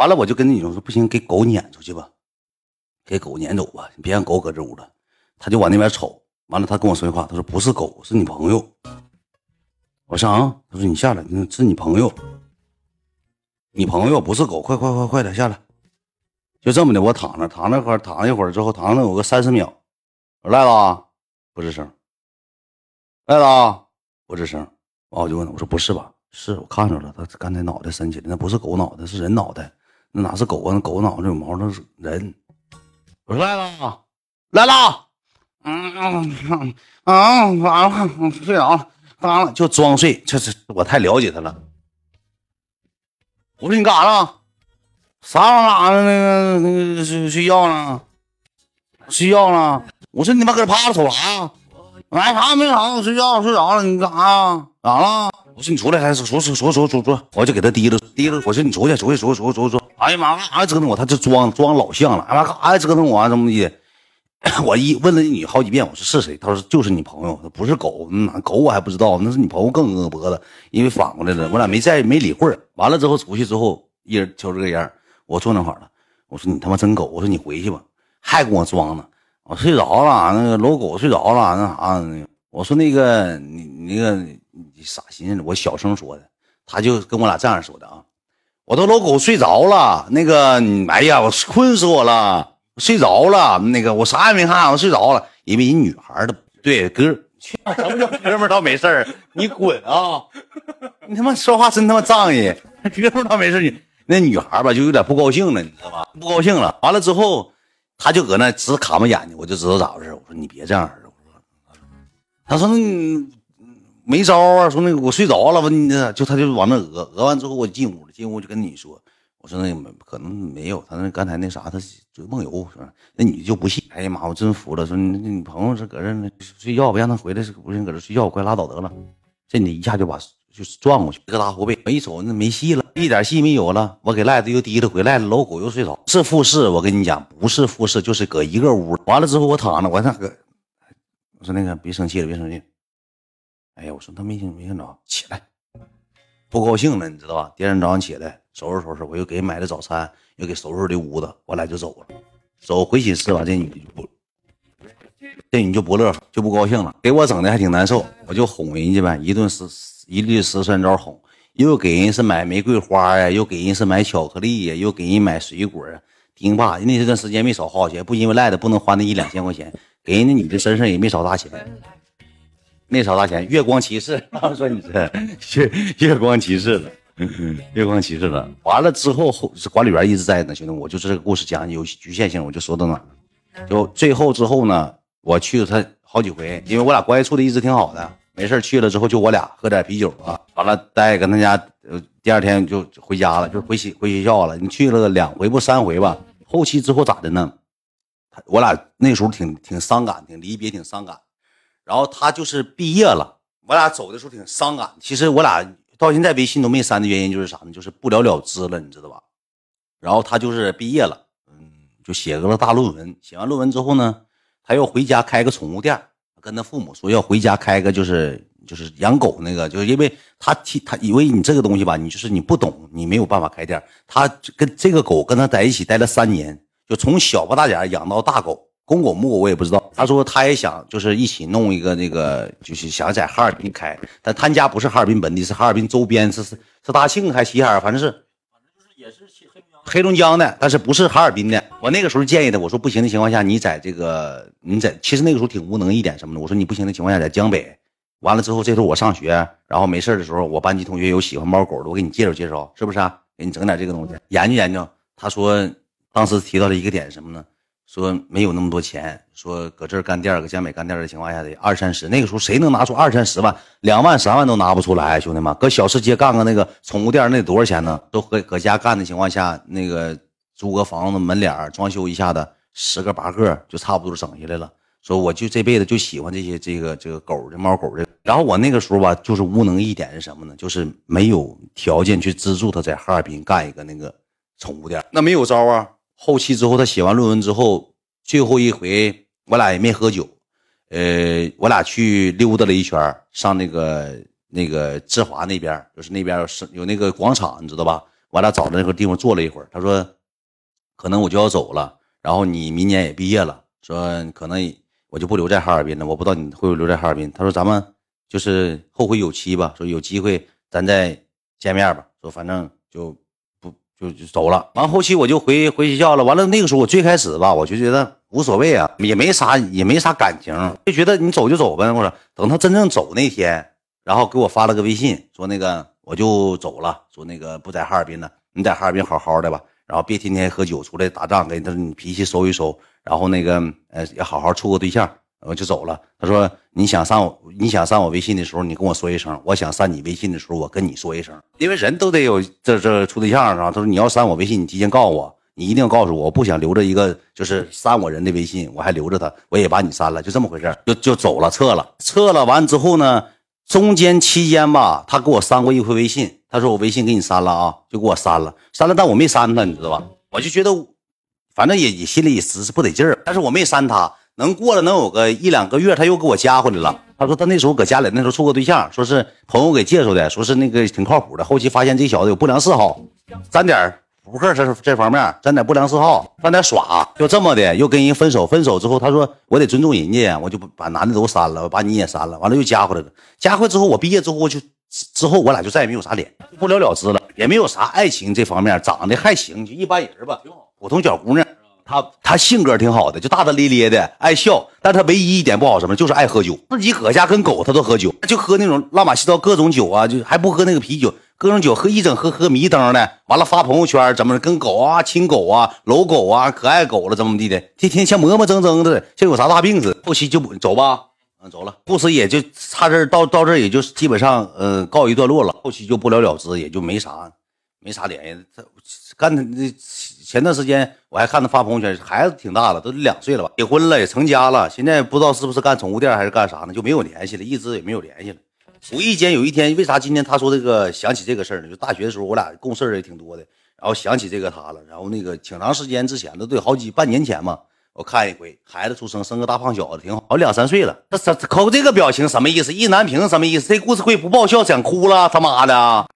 完了我就跟那女生说不行，给狗撵出去吧，给狗撵走吧，你别让狗搁这屋了。他就往那边瞅，完了他跟我说句话，他说不是狗，是你朋友。我说啊，他说你下来，那是你朋友，你朋友不是狗，快快快快点下来。就这么的，我躺那躺那会儿躺一会儿之后，躺那有个三十秒，我说赖子不吱声，赖子不吱声。完我就问他我说不是吧？是我看着了，他刚才脑袋伸起来，那不是狗脑袋，是人脑袋，那哪是狗啊？那狗脑子有毛，那是人。我说赖子，来了。嗯嗯嗯，完了，睡着了，完了就装睡，这是我太了解他了。我说你干啥呢？啥玩意儿？那个那个睡睡觉呢？睡觉呢？我说你妈搁这趴着瞅啥？哎，啥没啥，我睡觉睡着了。你干啥呀？咋了？我说你出来，来，出出出出出出，我就给他提溜提溜。我说你出去，出去，出去，出去，出去。哎呀妈，干啥折腾我？他就装装老像了。哎妈，干啥折腾我啊？怎么的？我一问了你好几遍，我说是谁？他说就是你朋友，他不是狗，那狗我还不知道，那是你朋友更恶脖子，因为反过来了，我俩没在没理会。完了之后出去之后，一人抽这个烟，我坐那块了。我说你他妈真狗，我说你回去吧，还跟我装呢。我睡着了，那个老狗睡着了，那啥，我说那个你那个你傻心思，我小声说的，他就跟我俩这样说的啊，我都老狗睡着了，那个哎呀，我困死我了。睡着了，那个我啥也没看，我睡着了。因为人女孩的对哥，什么叫哥们倒没事儿？你滚啊！你他妈说话真他妈仗义，哥们倒没事你那女孩吧，就有点不高兴了，你知道吧？不高兴了。完了之后，他就搁那直卡巴眼睛，我就知道咋回事。我说你别这样。我说，他说那没招啊。说那个我睡着了吧？你就他就往那讹讹完之后，我进屋了。进屋就跟你说。我说那没可能没有，他那刚才那啥，他就梦游是吧？那女的就不信。哎呀妈，我真服了。说你你朋友是搁这睡觉，不让他回来，是不行搁这睡觉，快拉倒得了。这你一下就把就是撞过去，一个大后背。我一瞅那没戏了，一点戏没有了。我给赖子又提了回来了，老狗又睡着。是复试，我跟你讲，不是复试，就是搁一个屋。完了之后我躺着，我那个，我说那个别生气了，别生气。哎呀，我说他没听没听着，起来，不高兴了，你知道吧？第二天早上起来。收拾收拾，我又给买的早餐，又给收拾的屋子，我俩就走了。走回寝室吧，这女就不，这女就不乐，就不高兴了，给我整的还挺难受。我就哄人家呗，一顿十一律十三招哄，又给人是买玫瑰花呀，又给人是买巧克力呀，又给人买水果啊。丁爸，人家这段时间没少花钱，不因为赖的不能花那一两千块钱，给人家女的身上也没少搭钱，没少大钱。月光骑士，他们说你这月月光骑士了。月光骑士了，完了之后后管理员一直在呢，兄弟，我就是这个故事讲有局限性，我就说到哪。就最后之后呢，我去了他好几回，因为我俩关系处的一直挺好的，没事去了之后就我俩喝点啤酒啊，完了待跟他家，呃，第二天就回家了，就回学回学校了。你去了两回不三回吧？后期之后咋的呢？我俩那时候挺挺伤感，挺离别，挺伤感。然后他就是毕业了，我俩走的时候挺伤感。其实我俩。到现在微信都没删的原因就是啥呢？就是不了了之了，你知道吧？然后他就是毕业了，嗯，就写个大论文。写完论文之后呢，他要回家开个宠物店，跟他父母说要回家开个就是就是养狗那个，就是因为他替他以为你这个东西吧，你就是你不懂，你没有办法开店。他跟这个狗跟他在一起待了三年，就从小不大点养到大狗。公狗母狗我也不知道。他说他也想，就是一起弄一个那个，就是想在哈尔滨开，但他家不是哈尔滨本地，是哈尔滨周边，是是是大庆还是齐齐哈尔，反正是，反正就是也是黑黑龙江的，但是不是哈尔滨的。我那个时候建议他，我说不行的情况下，你在这个你在，其实那个时候挺无能一点什么的。我说你不行的情况下，在江北。完了之后，这时候我上学，然后没事的时候，我班级同学有喜欢猫狗的，我给你介绍介绍，是不是啊？给你整点这个东西，研究研究。他说当时提到了一个点什么呢？说没有那么多钱，说搁这儿干店搁江北干店的情况下得二三十。那个时候谁能拿出二三十万、两万、三万都拿不出来，兄弟们，搁小吃街干个那个宠物店，那得多少钱呢？都搁搁家干的情况下，那个租个房子门脸装修一下子，十个八个就差不多整下来了。说我就这辈子就喜欢这些这个这个狗这猫狗的。然后我那个时候吧，就是无能一点是什么呢？就是没有条件去资助他在哈尔滨干一个那个宠物店，那没有招啊。后期之后，他写完论文之后，最后一回我俩也没喝酒，呃，我俩去溜达了一圈，上那个那个志华那边，就是那边是有那个广场，你知道吧？我俩找那个地方坐了一会儿。他说，可能我就要走了，然后你明年也毕业了，说可能我就不留在哈尔滨了。我不知道你会不会留在哈尔滨。他说咱们就是后会有期吧，说有机会咱再见面吧。说反正就就就走了。完后期我就回回学校了。完了那个时候我最开始吧，我就觉得无所谓啊，也没啥也没啥感情，就觉得你走就走呗。我说等他真正走那天。然后给我发了个微信，说那个我就走了，说那个不在哈尔滨了，你在哈尔滨好好的吧，然后别天天喝酒出来打仗，给他你脾气收一收，然后那个呃也好好处个对象，我就走了。他说你想上我你想上我微信的时候，你跟我说一声；我想删你微信的时候，我跟你说一声，因为人都得有这这处对象啊？他说你要删我微信，你提前告诉我，你一定要告诉我，我不想留着一个就是删我人的微信，我还留着他，我也把你删了，就这么回事就就走了，撤了，撤了。完之后呢？中间期间吧，他给我删过一回微信，他说我微信给你删了啊，就给我删了，删了，但我没删他，你知道吧？我就觉得，反正也也心里也实是不得劲儿，但是我没删他。能过了能有个一两个月，他又给我加回来了。他说他那时候搁家里那时候处过对象，说是朋友给介绍的，说是那个挺靠谱的。后期发现这小子有不良嗜好，沾点扑克这这方面沾点不良嗜好，沾点耍，就这么的又跟人分手。分手之后，他说我得尊重人家，我就把男的都删了，把你也删了。完了又加回来了，加回之后我毕业之后我就之后我俩就再也没有啥脸，不了了之了，也没有啥爱情这方面，长得还行，就一般人吧，挺好，普通小姑娘。他他性格挺好的，就大大咧咧的，爱笑。但他唯一一点不好什么，就是爱喝酒。自己搁家跟狗他都喝酒，就喝那种拉玛西糟各种酒啊，就还不喝那个啤酒。各种酒喝一整喝喝迷瞪的，完了发朋友圈怎么跟狗啊亲狗啊搂狗啊可爱狗了怎么地的，天天像磨磨蹭蹭的，像有啥大病似的。后期就走吧，嗯，走了，故事也就差这到到这也就基本上嗯告一段落了。后期就不了了之，也就没啥没啥联系。他干那前段时间我还看他发朋友圈，孩子挺大了，都两岁了吧，结婚了也成家了，现在不知道是不是干宠物店还是干啥呢，就没有联系了，一直也没有联系了。无意间有一天，为啥今天他说这个想起这个事儿呢？就大学的时候，我俩共事也挺多的，然后想起这个他了，然后那个挺长时间之前的，得好几半年前嘛，我看一回，孩子出生，生个大胖小子，挺好，好两三岁了。他他抠这个表情什么意思？意难平什么意思？这故事会不爆笑，想哭了，他妈的！